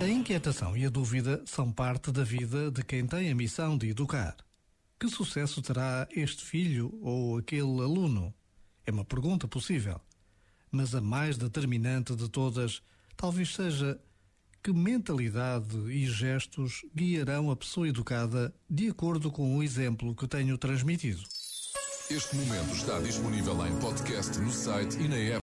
A inquietação e a dúvida são parte da vida de quem tem a missão de educar. Que sucesso terá este filho ou aquele aluno? É uma pergunta possível. Mas a mais determinante de todas talvez seja que mentalidade e gestos guiarão a pessoa educada de acordo com o exemplo que tenho transmitido. Este momento está disponível em podcast no site e na app.